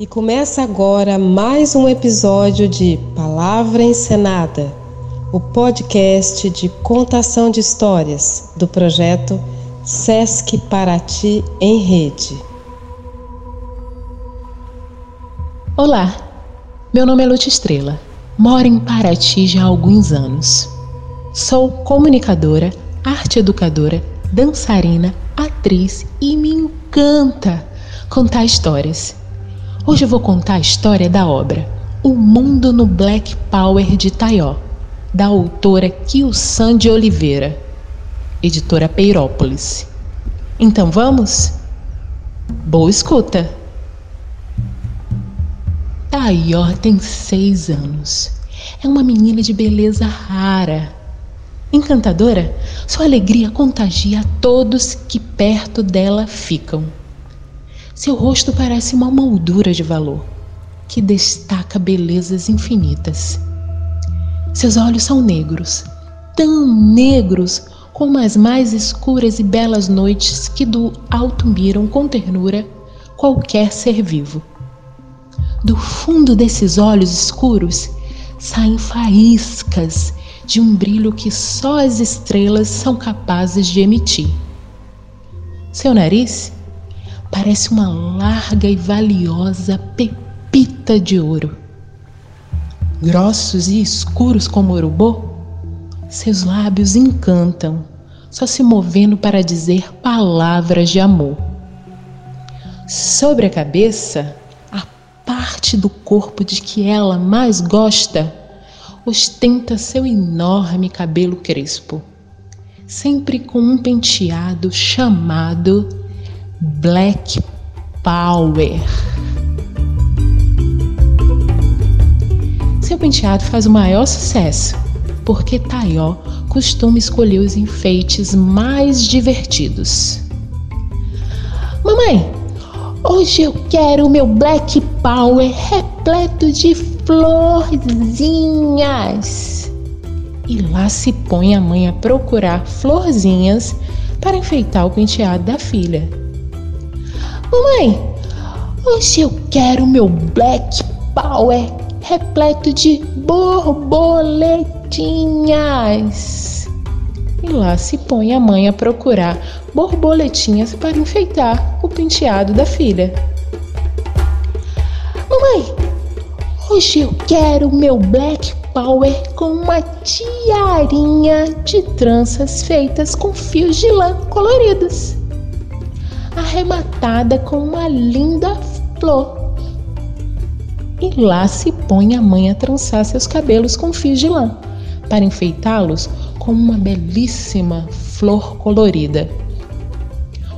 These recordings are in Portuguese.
E começa agora mais um episódio de Palavra Encenada, o podcast de contação de histórias do projeto Sesc Paraty em Rede. Olá, meu nome é Lute Estrela, moro em Paraty já há alguns anos. Sou comunicadora, arte educadora, dançarina, atriz e me encanta contar histórias. Hoje eu vou contar a história da obra O Mundo no Black Power de Taió, da autora Kilsan de Oliveira, editora Peirópolis. Então vamos? Boa escuta! Taió tem seis anos. É uma menina de beleza rara. Encantadora, sua alegria contagia a todos que perto dela ficam. Seu rosto parece uma moldura de valor, que destaca belezas infinitas. Seus olhos são negros, tão negros como as mais escuras e belas noites que do alto miram com ternura qualquer ser vivo. Do fundo desses olhos escuros saem faíscas de um brilho que só as estrelas são capazes de emitir. Seu nariz parece uma larga e valiosa pepita de ouro. Grossos e escuros como urubô, seus lábios encantam, só se movendo para dizer palavras de amor. Sobre a cabeça, a parte do corpo de que ela mais gosta ostenta seu enorme cabelo crespo, sempre com um penteado chamado Black Power. Seu penteado faz o maior sucesso, porque Taió costuma escolher os enfeites mais divertidos. Mamãe, hoje eu quero o meu Black Power repleto de florzinhas. E lá se põe a mãe a procurar florzinhas para enfeitar o penteado da filha. Mamãe, hoje eu quero meu Black Power repleto de borboletinhas. E lá se põe a mãe a procurar borboletinhas para enfeitar o penteado da filha. Mamãe, hoje eu quero meu Black Power com uma tiarinha de tranças feitas com fios de lã coloridos arrematada com uma linda flor. E lá se põe a mãe a trançar seus cabelos com fios de lã, para enfeitá-los com uma belíssima flor colorida.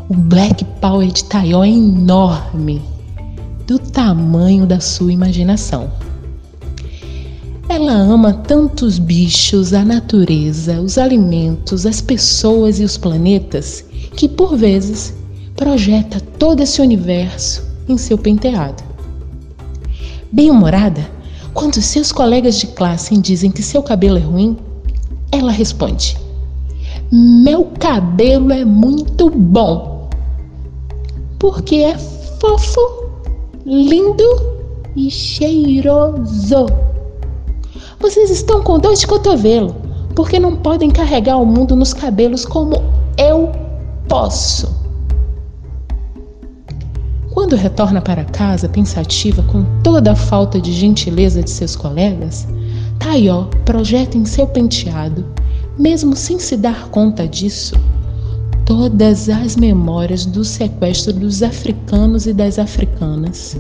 O Black Power de Taió é enorme, do tamanho da sua imaginação. Ela ama tantos bichos, a natureza, os alimentos, as pessoas e os planetas que, por vezes, projeta todo esse universo em seu penteado. Bem-humorada, quando seus colegas de classe dizem que seu cabelo é ruim, ela responde: Meu cabelo é muito bom, porque é fofo, lindo e cheiroso. Vocês estão com dor de cotovelo, porque não podem carregar o mundo nos cabelos como eu posso. Quando retorna para casa pensativa com toda a falta de gentileza de seus colegas, Taió projeta em seu penteado, mesmo sem se dar conta disso, todas as memórias do sequestro dos africanos e das africanas,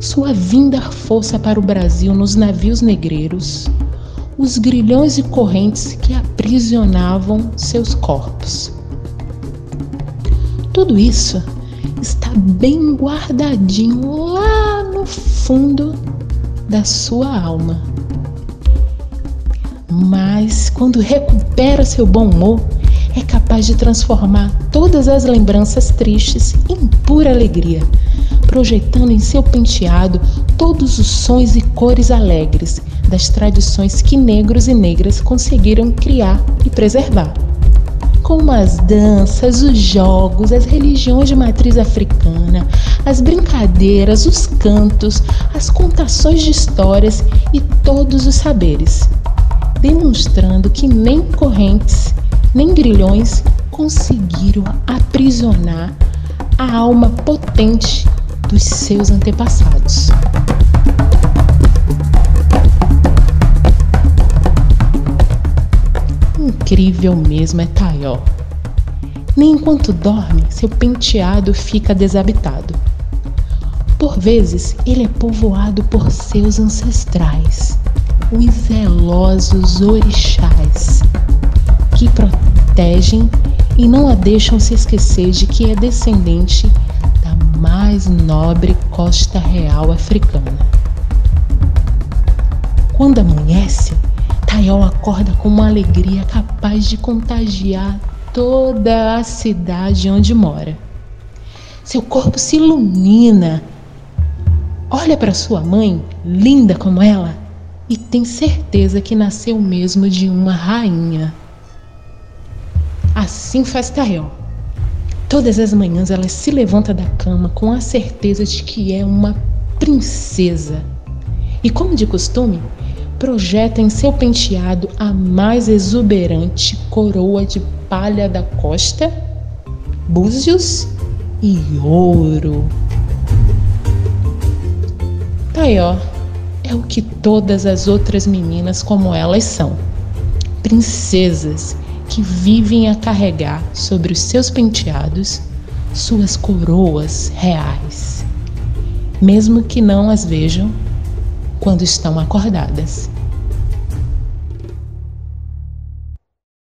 sua vinda força para o Brasil nos navios negreiros, os grilhões e correntes que aprisionavam seus corpos. Tudo isso está bem guardadinho lá no fundo da sua alma. Mas quando recupera seu bom humor, é capaz de transformar todas as lembranças tristes em pura alegria, projetando em seu penteado todos os sons e cores alegres das tradições que negros e negras conseguiram criar e preservar como as danças, os jogos, as religiões de matriz africana, as brincadeiras, os cantos, as contações de histórias e todos os saberes, demonstrando que nem correntes, nem grilhões conseguiram aprisionar a alma potente dos seus antepassados. Incrível mesmo é Taió. Nem enquanto dorme, seu penteado fica desabitado. Por vezes, ele é povoado por seus ancestrais, os zelosos orixás, que protegem e não a deixam se esquecer de que é descendente da mais nobre costa real africana. Quando amanhece, Tayol acorda com uma alegria capaz de contagiar toda a cidade onde mora. Seu corpo se ilumina. Olha para sua mãe, linda como ela, e tem certeza que nasceu mesmo de uma rainha. Assim faz Tael. Todas as manhãs ela se levanta da cama com a certeza de que é uma princesa. E como de costume, projeta em seu penteado a mais exuberante coroa de palha da costa, búzios e ouro. Taió é o que todas as outras meninas como elas são, princesas que vivem a carregar sobre os seus penteados suas coroas reais, mesmo que não as vejam quando estão acordadas.